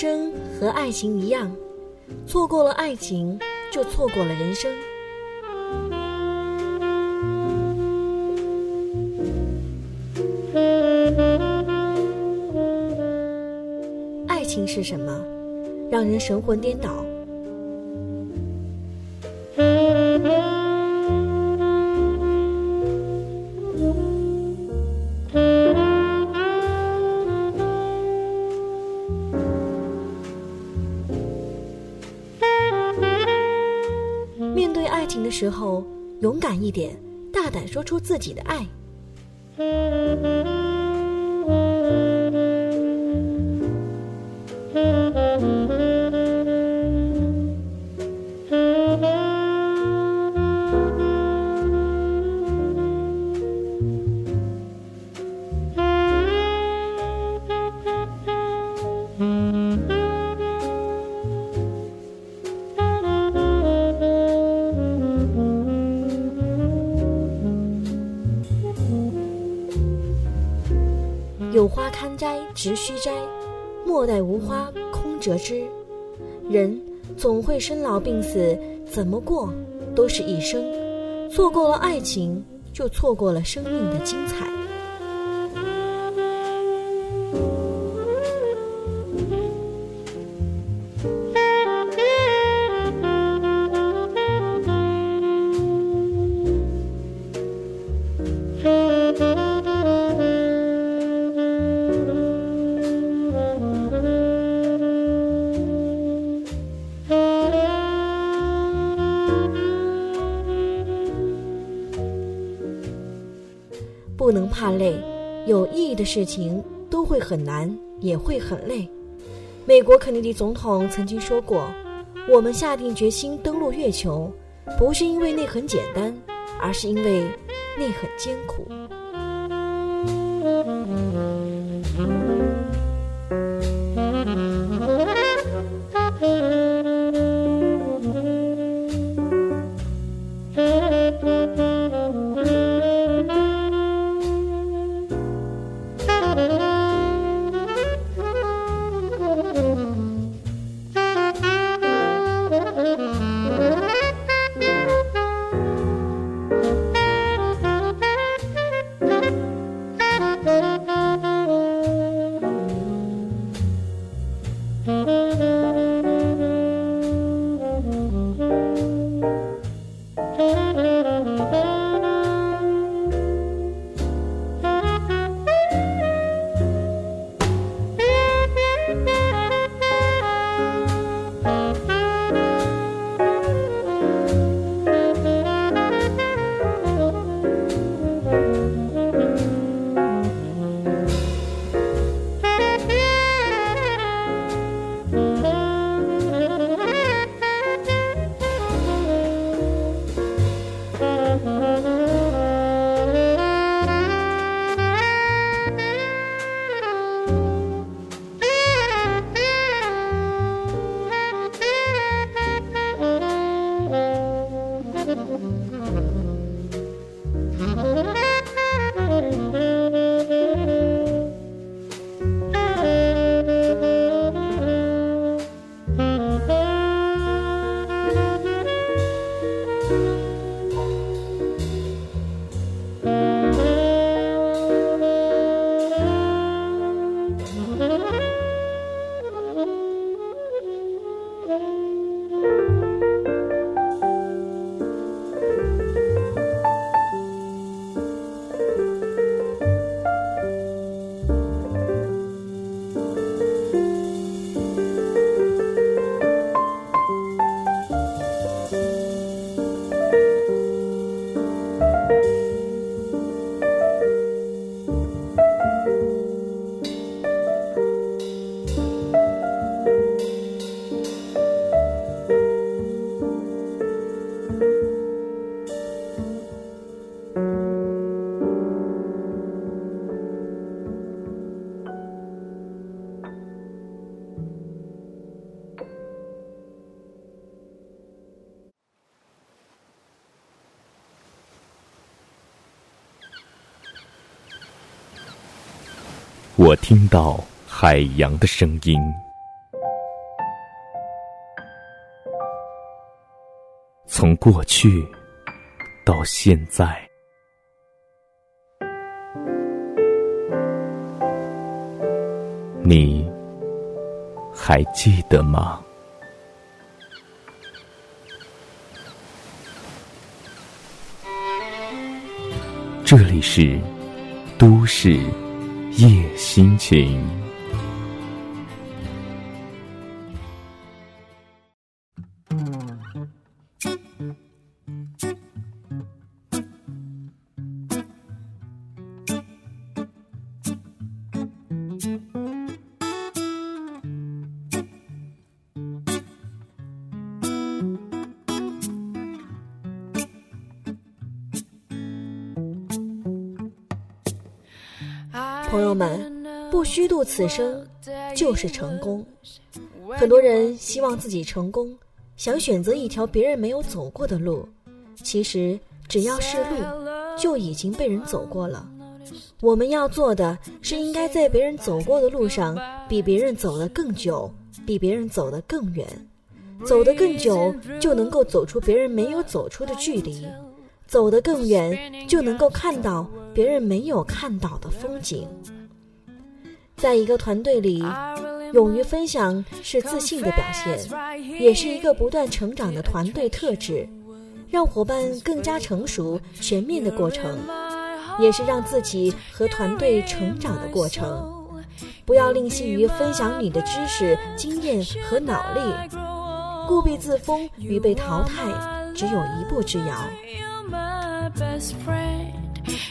生和爱情一样，错过了爱情，就错过了人生。爱情是什么？让人神魂颠倒。的时候，勇敢一点，大胆说出自己的爱。摘直须摘，莫待无花空折枝。人总会生老病死，怎么过都是一生。错过了爱情，就错过了生命的精彩。不能怕累，有意义的事情都会很难，也会很累。美国肯尼迪总统曾经说过：“我们下定决心登陆月球，不是因为那很简单，而是因为那很艰苦。” Mm-hmm. 我听到海洋的声音。从过去到现在。你还记得吗？这里是都市夜心情。朋友们，不虚度此生就是成功。很多人希望自己成功，想选择一条别人没有走过的路。其实只要是路，就已经被人走过了。我们要做的是，应该在别人走过的路上，比别人走得更久，比别人走得更远。走得更久，就能够走出别人没有走出的距离。走得更远，就能够看到别人没有看到的风景。在一个团队里，勇于分享是自信的表现，也是一个不断成长的团队特质，让伙伴更加成熟、全面的过程，也是让自己和团队成长的过程。不要吝惜于分享你的知识、经验和脑力，固步自封与被淘汰只有一步之遥。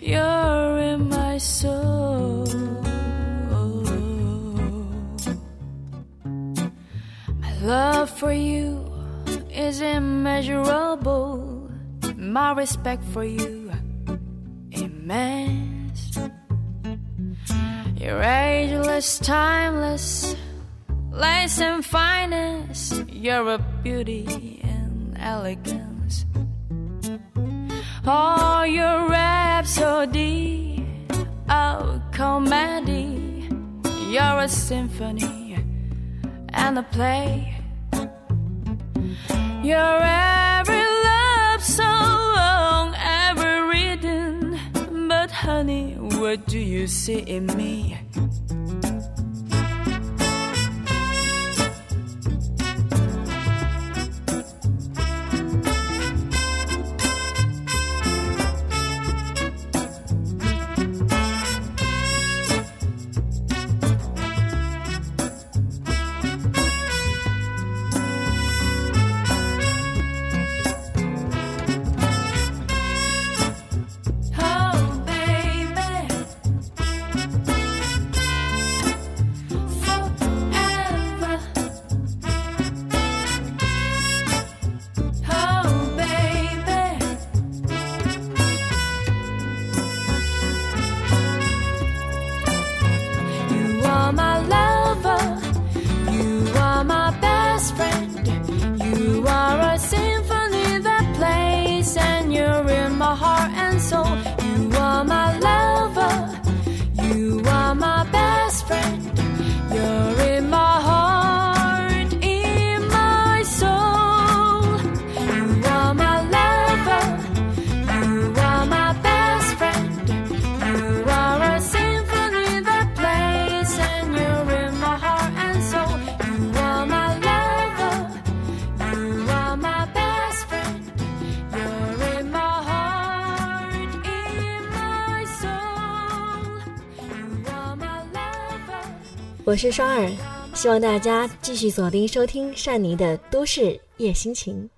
You're in my soul. My love for you is immeasurable. My respect for you immense. You're ageless, timeless, lace and finest. You're a beauty and elegance. Oh, your rhapsody of comedy. You're a symphony and a play. You're every love song ever written. But honey, what do you see in me? 我是双儿，希望大家继续锁定收听善妮的都市夜心情。